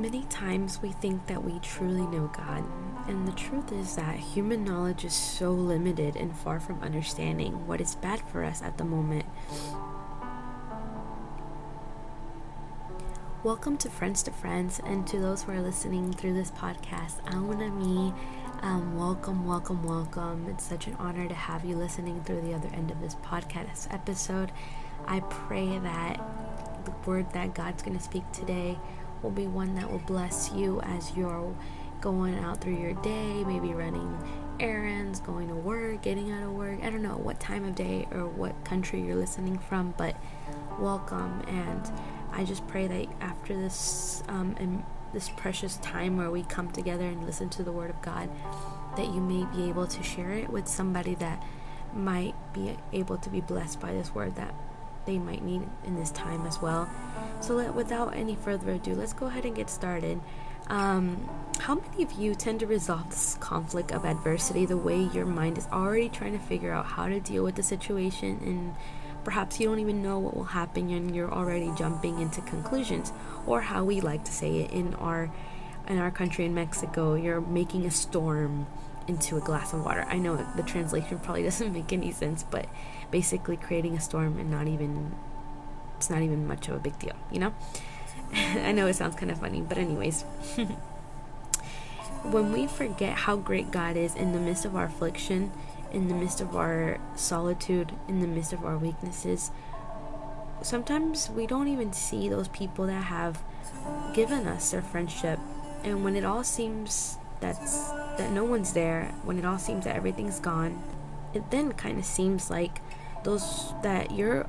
Many times we think that we truly know God, and the truth is that human knowledge is so limited and far from understanding what is bad for us at the moment. Welcome to Friends to Friends, and to those who are listening through this podcast, Aunami, um, welcome, welcome, welcome. It's such an honor to have you listening through the other end of this podcast episode. I pray that the word that God's going to speak today will be one that will bless you as you're going out through your day, maybe running errands, going to work, getting out of work. I don't know what time of day or what country you're listening from, but welcome. And I just pray that after this um, this precious time where we come together and listen to the Word of God, that you may be able to share it with somebody that might be able to be blessed by this word that they might need in this time as well. So, let, without any further ado, let's go ahead and get started. Um, how many of you tend to resolve this conflict of adversity the way your mind is already trying to figure out how to deal with the situation and Perhaps you don't even know what will happen and you're already jumping into conclusions or how we like to say it in our in our country in Mexico, you're making a storm into a glass of water. I know the translation probably doesn't make any sense, but basically creating a storm and not even it's not even much of a big deal, you know? I know it sounds kind of funny, but anyways. when we forget how great God is in the midst of our affliction, in the midst of our solitude, in the midst of our weaknesses. Sometimes we don't even see those people that have given us their friendship. And when it all seems that's that no one's there, when it all seems that everything's gone, it then kind of seems like those that you're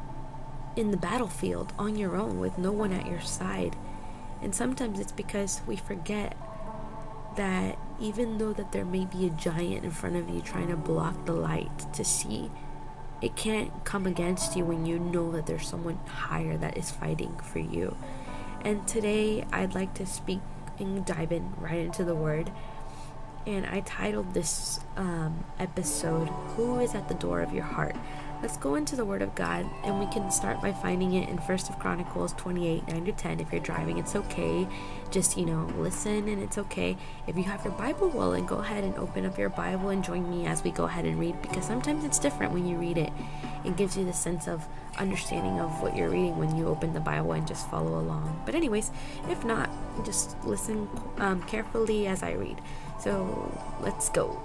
in the battlefield on your own with no one at your side. And sometimes it's because we forget that even though that there may be a giant in front of you trying to block the light to see it can't come against you when you know that there's someone higher that is fighting for you and today i'd like to speak and dive in right into the word and i titled this um, episode who is at the door of your heart? Let's go into the word of god and we can start by finding it in first of chronicles 28 9 to 10 if you're driving it's okay. Just you know listen and it's okay. If you have your bible well and go ahead and open up your bible and join me as we go ahead and read because sometimes it's different when you read it. It gives you the sense of understanding of what you're reading when you open the bible and just follow along. But anyways if not just listen um, carefully as i read so let's go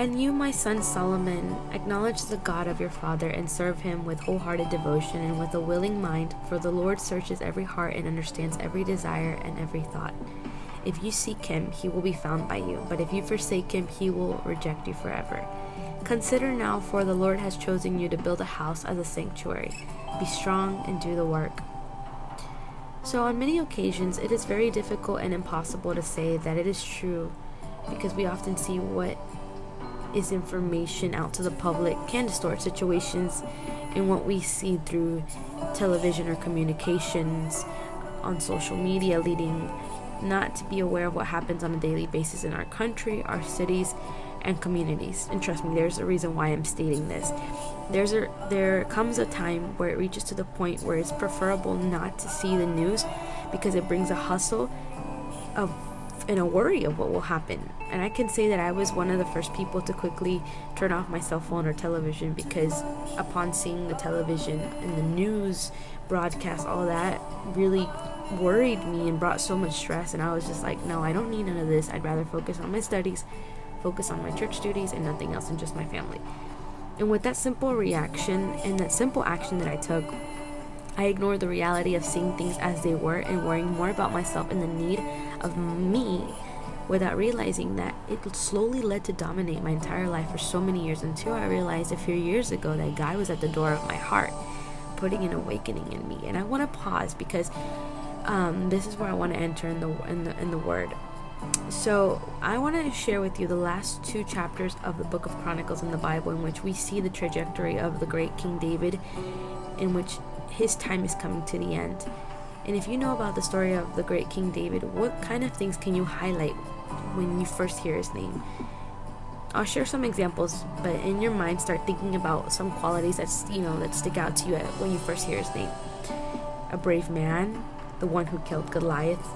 and you, my son Solomon, acknowledge the God of your father and serve him with wholehearted devotion and with a willing mind, for the Lord searches every heart and understands every desire and every thought. If you seek him, he will be found by you, but if you forsake him, he will reject you forever. Consider now, for the Lord has chosen you to build a house as a sanctuary. Be strong and do the work. So, on many occasions, it is very difficult and impossible to say that it is true because we often see what is information out to the public can distort situations and what we see through television or communications on social media leading not to be aware of what happens on a daily basis in our country, our cities, and communities. And trust me, there's a reason why I'm stating this. There's a there comes a time where it reaches to the point where it's preferable not to see the news because it brings a hustle of and a worry of what will happen. And I can say that I was one of the first people to quickly turn off my cell phone or television because upon seeing the television and the news broadcast, all that really worried me and brought so much stress. And I was just like, no, I don't need none of this. I'd rather focus on my studies, focus on my church duties, and nothing else, and just my family. And with that simple reaction and that simple action that I took, I ignored the reality of seeing things as they were and worrying more about myself and the need of me without realizing that it slowly led to dominate my entire life for so many years until I realized a few years ago that God was at the door of my heart, putting an awakening in me. And I want to pause because um, this is where I want to enter in the in the in the Word. So I want to share with you the last two chapters of the Book of Chronicles in the Bible, in which we see the trajectory of the great King David, in which his time is coming to the end. And if you know about the story of the great King David, what kind of things can you highlight when you first hear his name? I'll share some examples, but in your mind, start thinking about some qualities that you know that stick out to you when you first hear his name. A brave man, the one who killed Goliath,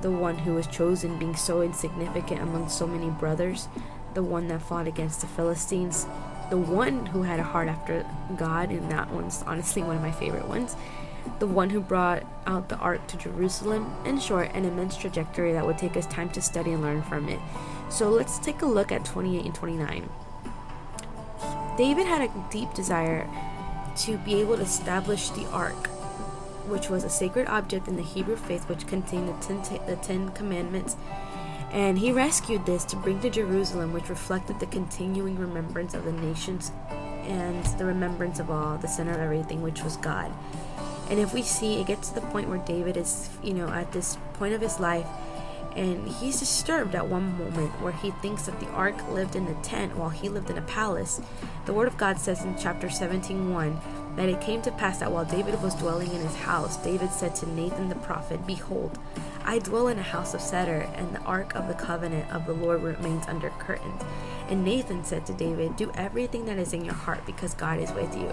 the one who was chosen being so insignificant among so many brothers, the one that fought against the Philistines, the one who had a heart after God, and that one's honestly one of my favorite ones, the one who brought out the ark to Jerusalem, in short, an immense trajectory that would take us time to study and learn from it. So let's take a look at 28 and 29. David had a deep desire to be able to establish the ark which was a sacred object in the Hebrew faith which contained the ten, the ten Commandments. And he rescued this to bring to Jerusalem, which reflected the continuing remembrance of the nations and the remembrance of all, the center of everything, which was God. And if we see, it gets to the point where David is, you know, at this point of his life, and he's disturbed at one moment where he thinks that the ark lived in a tent while he lived in a palace. The word of God says in chapter 17 1 that it came to pass that while David was dwelling in his house, David said to Nathan the prophet, Behold, I dwell in a house of cedar, and the ark of the covenant of the Lord remains under curtains. And Nathan said to David, Do everything that is in your heart, because God is with you.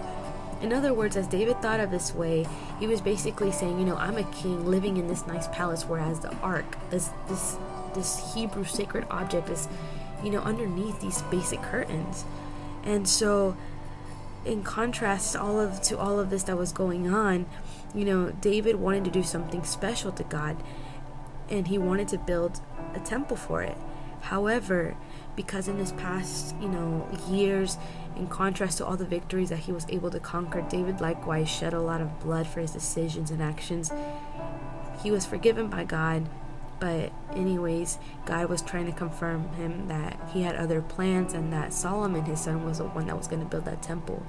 In other words, as David thought of this way, he was basically saying, you know, I'm a king living in this nice palace, whereas the ark, this this this Hebrew sacred object is, you know, underneath these basic curtains. And so in contrast to all of to all of this that was going on, you know, David wanted to do something special to God and he wanted to build a temple for it. However, because in his past, you know, years, in contrast to all the victories that he was able to conquer, David likewise shed a lot of blood for his decisions and actions. He was forgiven by God, but anyways, God was trying to confirm him that he had other plans and that Solomon, his son, was the one that was going to build that temple.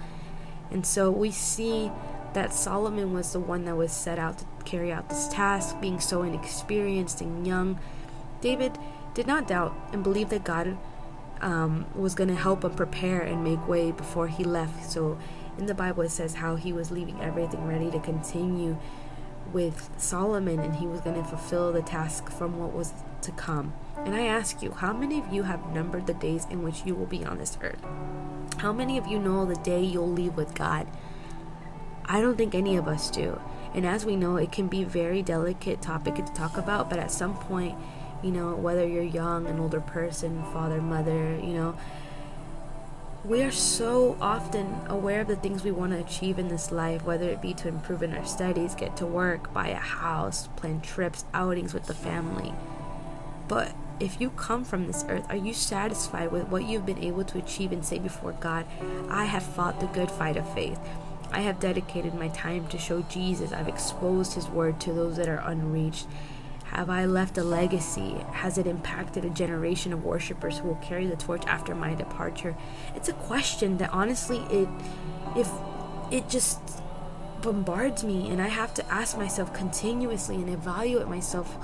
And so we see that Solomon was the one that was set out to carry out this task, being so inexperienced and young. David did not doubt and believed that God um, was going to help him prepare and make way before he left. So in the Bible, it says how he was leaving everything ready to continue with Solomon and he was going to fulfill the task from what was to come. And I ask you, how many of you have numbered the days in which you will be on this earth? How many of you know the day you'll leave with God? I don't think any of us do. And as we know, it can be a very delicate topic to talk about, but at some point, you know, whether you're young, an older person, father, mother, you know, we are so often aware of the things we want to achieve in this life, whether it be to improve in our studies, get to work, buy a house, plan trips, outings with the family. But if you come from this earth, are you satisfied with what you've been able to achieve and say before God, I have fought the good fight of faith? I have dedicated my time to show Jesus. I've exposed his word to those that are unreached. Have I left a legacy? Has it impacted a generation of worshipers who will carry the torch after my departure? It's a question that honestly it if it just bombards me and I have to ask myself continuously and evaluate myself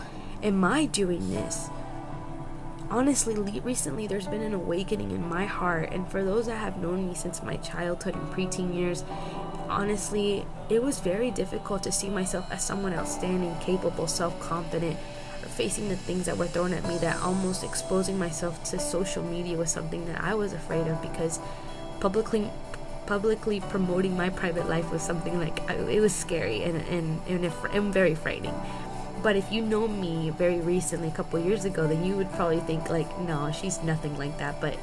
am I doing this? Honestly, recently there's been an awakening in my heart, and for those that have known me since my childhood and preteen years, honestly, it was very difficult to see myself as someone outstanding, capable, self confident, or facing the things that were thrown at me that almost exposing myself to social media was something that I was afraid of because publicly publicly promoting my private life was something like it was scary and and and, and very frightening. But if you know me very recently a couple years ago then you would probably think like no she's nothing like that. But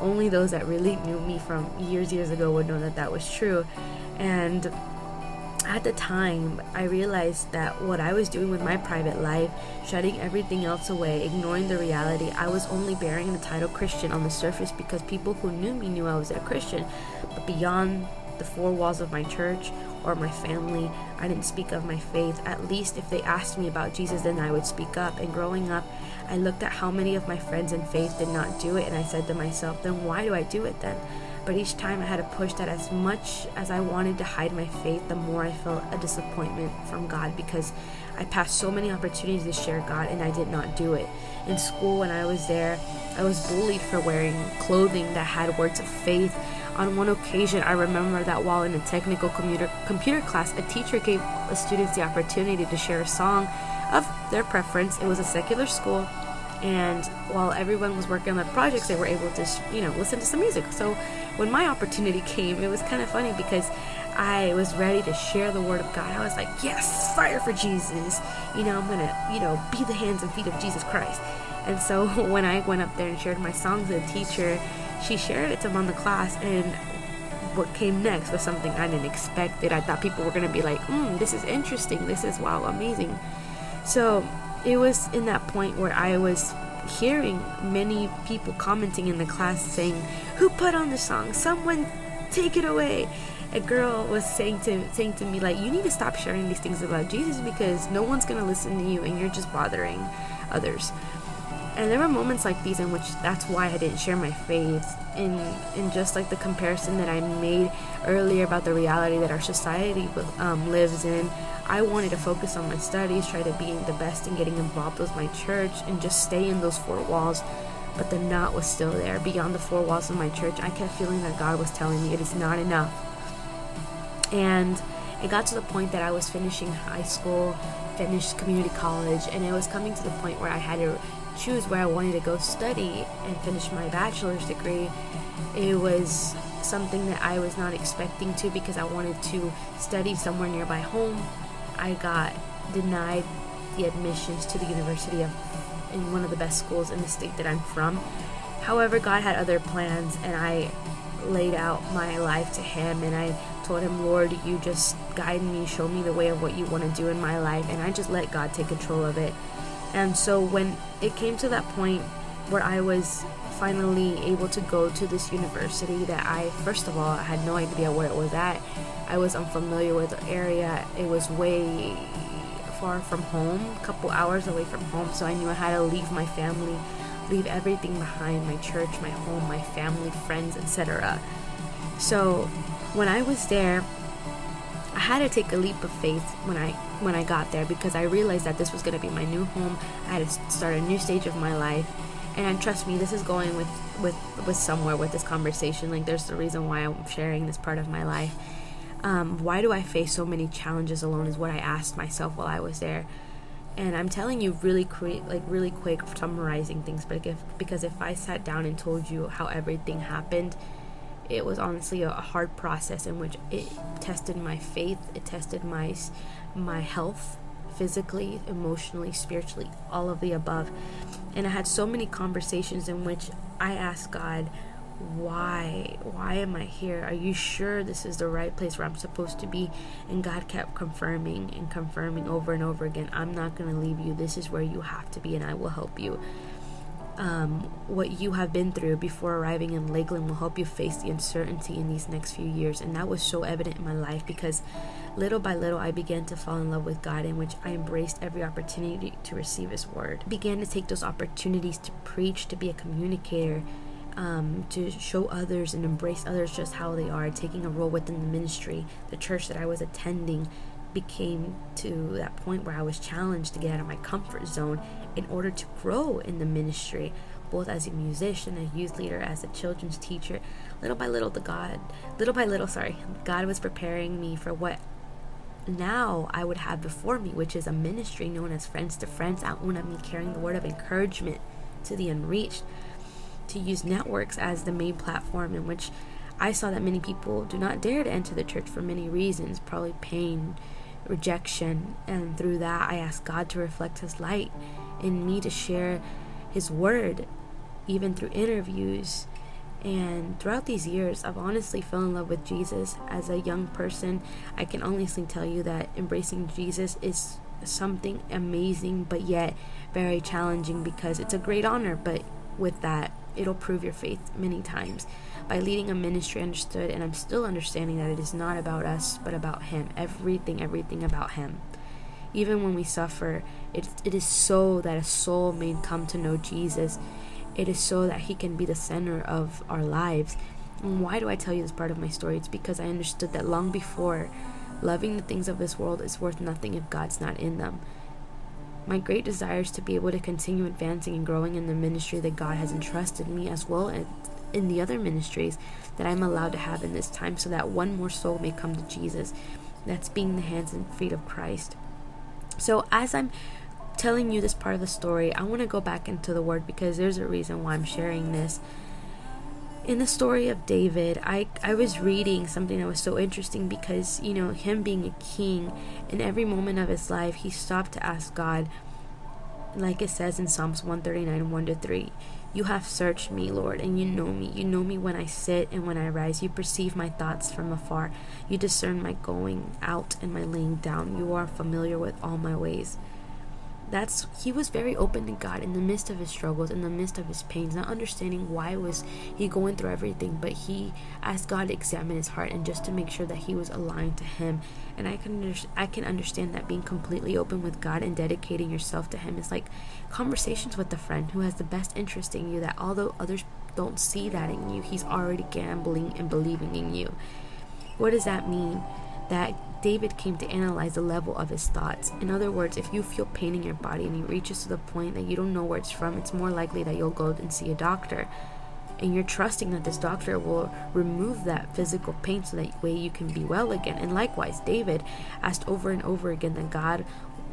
only those that really knew me from years years ago would know that that was true and at the time, I realized that what I was doing with my private life, shutting everything else away, ignoring the reality, I was only bearing the title Christian on the surface because people who knew me knew I was a Christian. But beyond the four walls of my church or my family, I didn't speak of my faith. At least if they asked me about Jesus, then I would speak up. And growing up, I looked at how many of my friends in faith did not do it, and I said to myself, then why do I do it then? But each time I had to push that as much as I wanted to hide my faith, the more I felt a disappointment from God because I passed so many opportunities to share God and I did not do it. In school, when I was there, I was bullied for wearing clothing that had words of faith. On one occasion, I remember that while in a technical computer, computer class, a teacher gave the students the opportunity to share a song of their preference. It was a secular school, and while everyone was working on their projects, they were able to, you know, listen to some music. So when my opportunity came, it was kind of funny because I was ready to share the word of God. I was like, yes, fire for Jesus. You know, I'm going to, you know, be the hands and feet of Jesus Christ. And so when I went up there and shared my songs with the teacher, she shared it among the class and what came next was something I didn't expect. It I thought people were gonna be like, mm, this is interesting, this is wow, amazing. So it was in that point where I was hearing many people commenting in the class saying, Who put on the song? Someone take it away. A girl was saying to saying to me like you need to stop sharing these things about Jesus because no one's gonna listen to you and you're just bothering others. And there were moments like these in which that's why I didn't share my faith in in just like the comparison that I made earlier about the reality that our society um, lives in. I wanted to focus on my studies, try to be the best in getting involved with my church, and just stay in those four walls. But the knot was still there. Beyond the four walls of my church, I kept feeling that God was telling me it is not enough. And it got to the point that I was finishing high school, finished community college, and it was coming to the point where I had to choose where I wanted to go study and finish my bachelor's degree, it was something that I was not expecting to because I wanted to study somewhere nearby home. I got denied the admissions to the University of in one of the best schools in the state that I'm from. However, God had other plans and I laid out my life to him and I told him, "Lord, you just guide me, show me the way of what you want to do in my life." And I just let God take control of it. And so when it came to that point where I was finally able to go to this university that I, first of all, I had no idea where it was at. I was unfamiliar with the area. It was way far from home, a couple hours away from home, so I knew I had to leave my family, leave everything behind my church, my home, my family, friends, etc. So when I was there, I had to take a leap of faith when I when I got there because I realized that this was going to be my new home. I had to start a new stage of my life, and trust me, this is going with with with somewhere with this conversation. Like there's the reason why I'm sharing this part of my life. Um, why do I face so many challenges alone? Is what I asked myself while I was there. And I'm telling you really quick, like really quick, summarizing things. But if, because if I sat down and told you how everything happened, it was honestly a, hard process in which it tested my faith, it tested my my health physically, emotionally, spiritually, all of the above. And I had so many conversations in which I asked God, why why am i here? Are you sure this is the right place where i'm supposed to be? And god kept confirming and confirming over and over again i'm not going to leave you. This is where you have to be and i will help you um, what you have been through before arriving in Lakeland will help you face the uncertainty in these next few years. And that was so evident in my life because little by little I began to fall in love with God, in which I embraced every opportunity to receive His word. began to take those opportunities to preach, to be a communicator. Um, to show others and embrace others just how they are, taking a role within the ministry, the church that I was attending, became to that point where I was challenged to get out of my comfort zone in order to grow in the ministry, both as a musician, a youth leader, as a children's teacher. Little by little, the God, little by little, sorry, God was preparing me for what now I would have before me, which is a ministry known as Friends to Friends, out una me carrying the word of encouragement to the unreached, to use networks as the main platform in which I saw that many people do not dare to enter the church for many reasons, probably pain, rejection, and through that I asked God to reflect His light in me to share His word, even through interviews. And throughout these years, I've honestly fell in love with Jesus. As a young person, I can honestly tell you that embracing Jesus is something amazing, but yet very challenging because it's a great honor. But with that, it'll prove your faith many times. By leading a ministry, I understood, and I'm still understanding that it is not about us, but about Him. Everything, everything about Him. Even when we suffer, it, it is so that a soul may come to know Jesus. It is so that He can be the center of our lives. And why do I tell you this part of my story? It's because I understood that long before, loving the things of this world is worth nothing if God's not in them. My great desire is to be able to continue advancing and growing in the ministry that God has entrusted me, as well as in the other ministries that I'm allowed to have in this time so that one more soul may come to Jesus. That's being the hands and feet of Christ. So, as I'm telling you this part of the story, I want to go back into the word because there's a reason why I'm sharing this. in the story of David, I, I was reading something that was so interesting because, you know, him being a king, in every moment of his life, he stopped to ask God, like it says in Psalms 139 1 to 3. You have searched me, Lord, and you know me. You know me when I sit and when I rise. You perceive my thoughts from afar. You discern my going out and my laying down. You are familiar with all my ways that's he was very open to God in the midst of his struggles, in the midst of his pains, not understanding why was he going through everything, but he asked God to examine his heart and just to make sure that he was aligned to him. And I can under, I can understand that being completely open with God and dedicating yourself to him is like conversations with a friend who has the best interest in you that although others don't see that in you, he's already gambling and believing in you. What does that mean? That David came to analyze the level of his thoughts. In other words, if you feel pain in your body and it reaches to the point that you don't know where it's from, it's more likely that you'll go and see a doctor. And you're trusting that this doctor will remove that physical pain so that way you can be well again. And likewise, David asked over and over again that God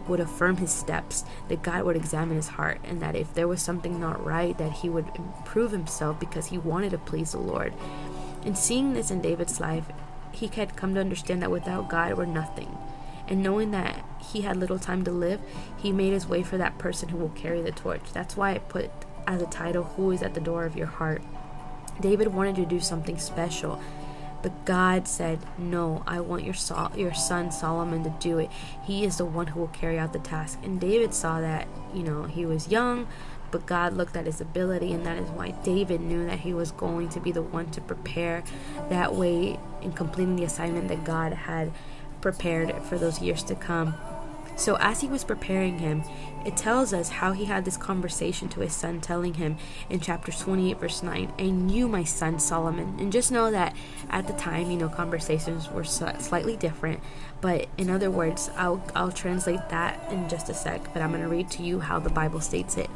would affirm his steps, that God would examine his heart, and that if there was something not right, that he would improve himself because he wanted to please the Lord. And seeing this in David's life, he had come to understand that without God we're nothing. And knowing that he had little time to live, he made his way for that person who will carry the torch. That's why I put as a title, Who is at the Door of Your Heart? David wanted to do something special, but God said, No, I want your, Sol- your son Solomon to do it. He is the one who will carry out the task. And David saw that, you know, he was young, but God looked at his ability, and that is why David knew that he was going to be the one to prepare that way in completing the assignment that God had prepared for those years to come. So, as he was preparing him, it tells us how he had this conversation to his son, telling him in chapter 28, verse 9, And you, my son Solomon. And just know that at the time, you know, conversations were slightly different. But in other words, I'll, I'll translate that in just a sec, but I'm going to read to you how the Bible states it.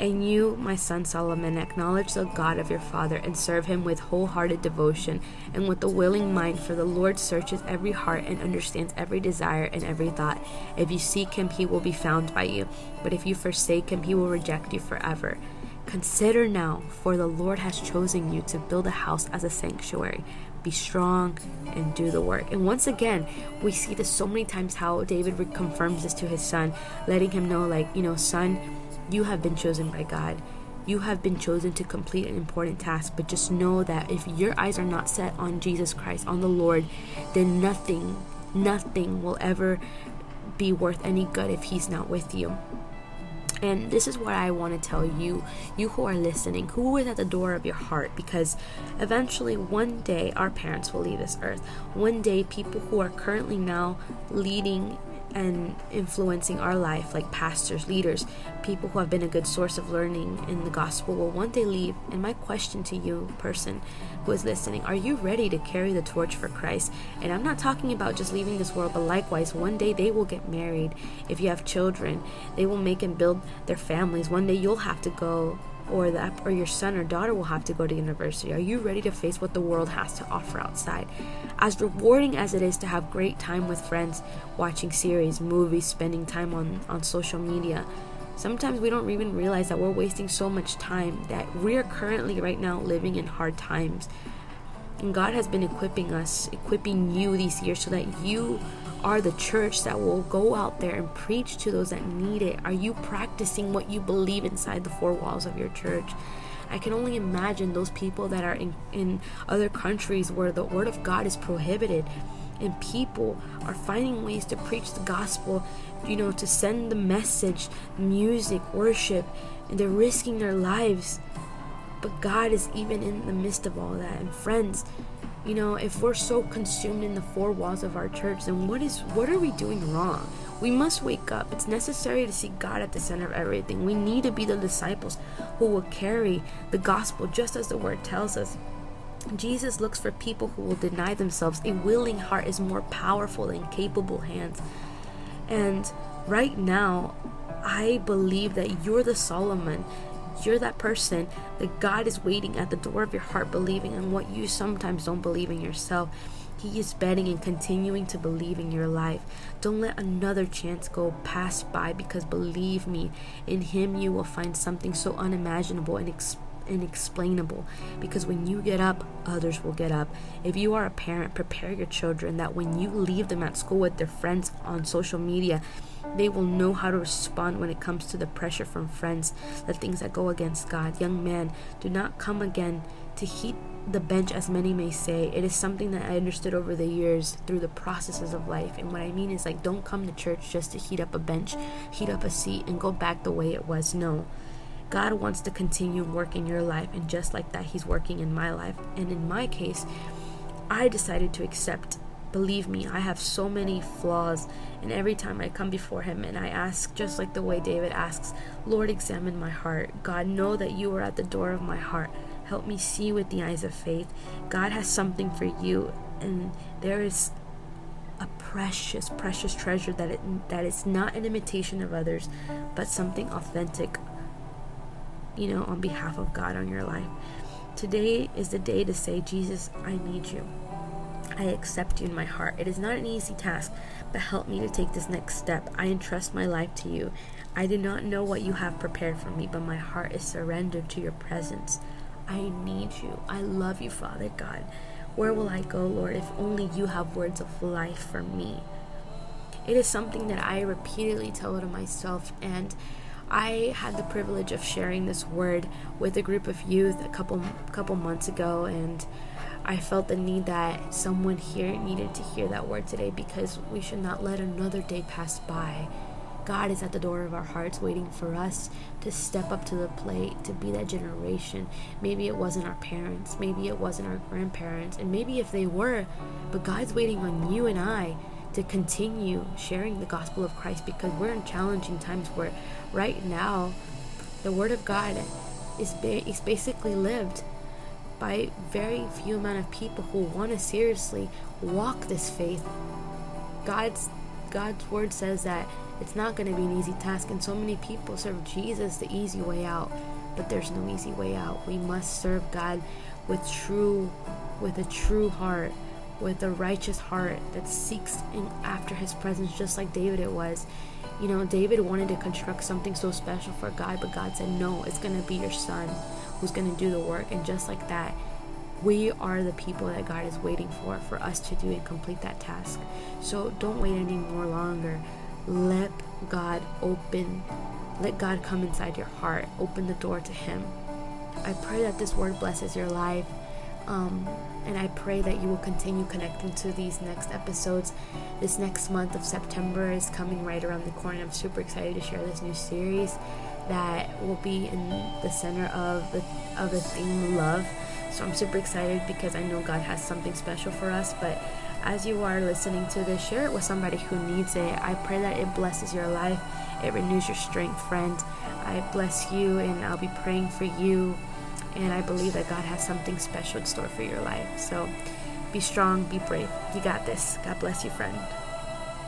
And you, my son Solomon, acknowledge the God of your father and serve him with wholehearted devotion and with a willing mind, for the Lord searches every heart and understands every desire and every thought. If you seek him, he will be found by you, but if you forsake him, he will reject you forever. Consider now, for the Lord has chosen you to build a house as a sanctuary. Be strong and do the work. And once again, we see this so many times how David confirms this to his son, letting him know, like, you know, son, you have been chosen by God. You have been chosen to complete an important task, but just know that if your eyes are not set on Jesus Christ, on the Lord, then nothing, nothing will ever be worth any good if He's not with you. And this is what I want to tell you, you who are listening, who is at the door of your heart, because eventually one day our parents will leave this earth. One day, people who are currently now leading and influencing our life, like pastors, leaders, people who have been a good source of learning in the gospel, will one day leave. And my question to you, person who is listening, are you ready to carry the torch for Christ? And I'm not talking about just leaving this world, but likewise, one day they will get married. If you have children, they will make and build their families. One day you'll have to go or that or your son or daughter will have to go to university? Are you ready to face what the world has to offer outside? As rewarding as it is to have great time with friends, watching series, movies, spending time on, on social media, sometimes we don't even realize that we're wasting so much time that we are currently right now living in hard times. And God has been equipping us, equipping you these years so that you are the church that will go out there and preach to those that need it? Are you practicing what you believe inside the four walls of your church? I can only imagine those people that are in, in other countries where the word of God is prohibited and people are finding ways to preach the gospel, you know, to send the message, music, worship, and they're risking their lives. But God is even in the midst of all that. And friends, you know, if we're so consumed in the four walls of our church, then what is what are we doing wrong? We must wake up. It's necessary to see God at the center of everything. We need to be the disciples who will carry the gospel just as the word tells us. Jesus looks for people who will deny themselves. A willing heart is more powerful than capable hands. And right now, I believe that you're the Solomon you're that person that God is waiting at the door of your heart, believing in what you sometimes don't believe in yourself. He is betting and continuing to believe in your life. Don't let another chance go pass by because believe me, in Him you will find something so unimaginable and inexplainable because when you get up, others will get up. If you are a parent, prepare your children that when you leave them at school with their friends on social media, they will know how to respond when it comes to the pressure from friends, the things that go against God. Young man, do not come again to heat the bench, as many may say. It is something that I understood over the years through the processes of life. And what I mean is, like, don't come to church just to heat up a bench, heat up a seat, and go back the way it was. No. God wants to continue working in your life, and just like that, He's working in my life. And in my case, I decided to accept Believe me, I have so many flaws, and every time I come before Him and I ask, just like the way David asks, Lord, examine my heart. God, know that you are at the door of my heart. Help me see with the eyes of faith. God has something for you, and there is a precious, precious treasure that it, that is not an imitation of others, but something authentic. You know, on behalf of God on your life. Today is the day to say, Jesus, I need you. I accept you in my heart. It is not an easy task, but help me to take this next step. I entrust my life to you. I do not know what you have prepared for me, but my heart is surrendered to your presence. I need you. I love you, Father God. Where will I go, Lord, if only you have words of life for me? It is something that I repeatedly tell to myself, and I had the privilege of sharing this word with a group of youth a couple couple months ago, and I felt the need that someone here needed to hear that word today because we should not let another day pass by. God is at the door of our hearts waiting for us to step up to the plate, to be that generation. Maybe it wasn't our parents, maybe it wasn't our grandparents, and maybe if they were, but God's waiting on you and I to continue sharing the gospel of Christ because we're in challenging times where right now the word of God is, ba- is basically lived by very few amount of people who want to seriously walk this faith. God's God's word says that it's not going to be an easy task and so many people serve Jesus the easy way out, but there's no easy way out. We must serve God with true with a true heart, with a righteous heart that seeks after his presence just like David it was. You know, David wanted to construct something so special for God, but God said, "No, it's going to be your son." Who's going to do the work. And just like that, we are the people that God is waiting for for us to do and complete that task. So don't wait any more longer. Let God open, let God come inside your heart, open the door to Him. I pray that this word blesses your life. Um, and I pray that you will continue connecting to these next episodes. This next month of September is coming right around the corner. I'm super excited to share this new series that will be in the center of the of the theme love. So I'm super excited because I know God has something special for us. But as you are listening to this, share it with somebody who needs it. I pray that it blesses your life, it renews your strength, friend. I bless you, and I'll be praying for you. And I believe that God has something special in store for your life. So be strong, be brave. You got this. God bless you, friend.